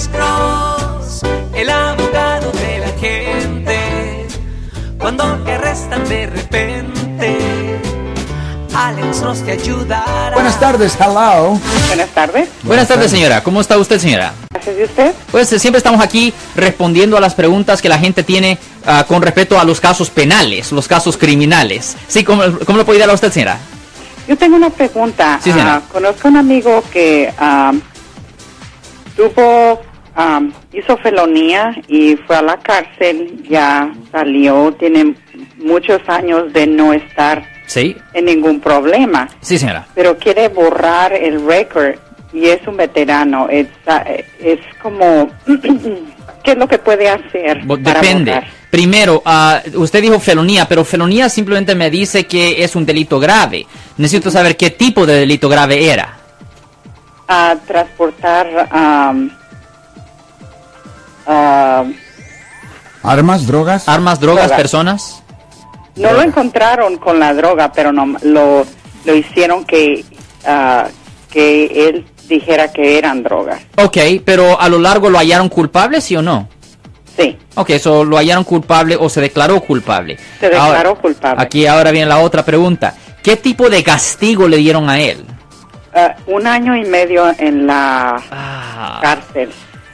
Alex Cross, el abogado de la gente. Cuando te arrestan de repente, Alex Cross te ayudará. Buenas tardes, hello. Buenas tardes. Buenas tardes, señora. ¿Cómo está usted, señora? Gracias de usted. Pues eh, siempre estamos aquí respondiendo a las preguntas que la gente tiene ah, con respecto a los casos penales, los casos criminales. Sí, ¿cómo, cómo le puedo ayudar a usted, señora? Yo tengo una pregunta. Sí, señora. Ah, conozco a un amigo que ah, tuvo, hizo felonía y fue a la cárcel, ya salió, tiene muchos años de no estar Sí. en ningún problema, Sí, señora. pero quiere borrar el récord y es un veterano. Es, es como, ¿qué es lo que puede hacer? Para Depende. Primero, ah, usted dijo felonía, pero felonía simplemente me dice que es un delito grave. Necesito saber qué tipo de delito grave era. a transportar am, am, ¿Armas, drogas? Armas, drogas, Drogas. personas. no lo encontraron con la droga pero no lo lo hicieron que ah, que él dijera que eran drogas Ok, pero a lo largo lo hallaron culpable, ¿sí o no? sí Ok, eso lo hallaron culpable o se declaró culpable. Se declaró culpable. Aquí ahora viene la otra pregunta. ¿Qué tipo de castigo le dieron a él? Ah, un año y medio en la Ah, cárcel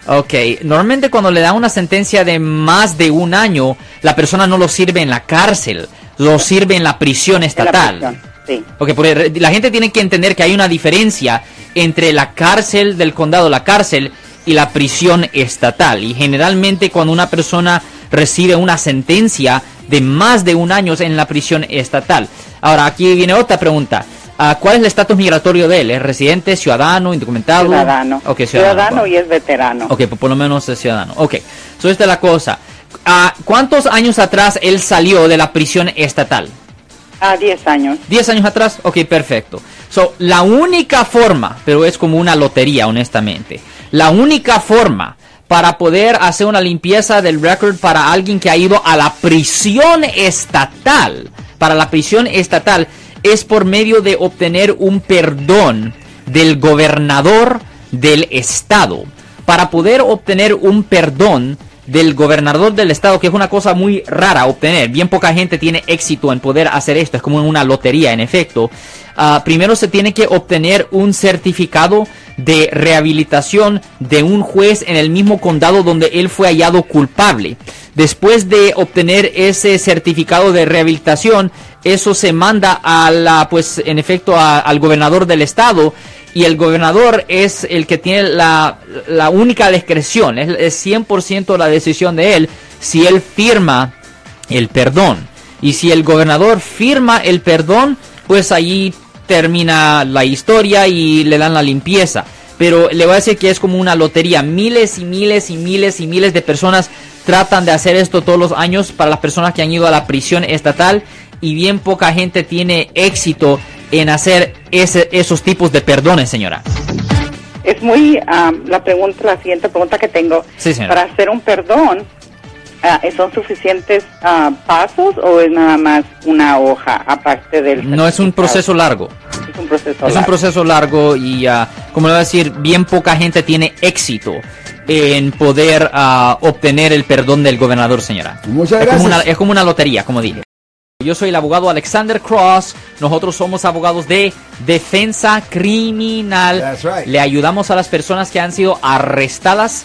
ok, normalmente cuando le dan una sentencia de más de un año, la persona no lo sirve en la cárcel, lo sirve en la prisión la estatal. prisión, sí Ok, porque la gente tiene que entender que hay una diferencia entre la cárcel del condado, la cárcel, y la prisión estatal. Y generalmente cuando una persona recibe una sentencia de más de un año en la prisión estatal. Ahora, aquí viene otra pregunta. Ah, ¿Cuál es el estatus migratorio de él? ¿Es residente, ciudadano, indocumentado? ciudadano Ok, ciudadano y es veterano Ok, pues por lo menos es ciudadano. Ok, so esta es la cosa. Ah, ¿Cuántos años atrás él salió de la prisión estatal? a 10 años 10 años atrás, ok, perfecto. So, la única forma, pero es como una lotería, honestamente. La única forma para poder hacer una limpieza del récord para alguien que ha ido a la prisión estatal, para la prisión estatal, es por medio de obtener un perdón del gobernador del estado. Para poder obtener un perdón del gobernador del estado, que es una cosa muy rara obtener. Bien poca gente tiene éxito en poder hacer esto, es como en una lotería, en efecto. Ah, primero se tiene que obtener un certificado de rehabilitación de un juez en el mismo condado donde él fue hallado culpable. Después de obtener ese certificado de rehabilitación, eso se manda a la, pues, en efecto, a- al gobernador del estado y el gobernador es el que tiene la, la única discreción, es, es 100% la decisión de él si él firma el perdón. Y si el gobernador firma el perdón, pues allí termina la historia y le dan la limpieza. Pero le voy a decir que es como una lotería. Miles y miles y miles y miles de personas tratan de hacer esto todos los años para las personas que han ido a la prisión estatal y bien poca gente tiene éxito en hacer ese- esos tipos de perdones, señora. es muy am, la pregunta la siguiente pregunta que tengo Sí, para hacer un perdón ¿son suficientes ah, pasos o es nada más una hoja aparte del No es un proceso largo. es un proceso Es un largo. proceso largo y, ah, como le voy a decir, bien poca gente tiene éxito en poder ah, obtener el perdón del gobernador, señora. Muchas es, como gracias. una, es como una lotería, como dije. Yo soy el abogado Alexander Cross. Nosotros somos abogados de defensa criminal. That's right. Le ayudamos a las personas que han sido arrestadas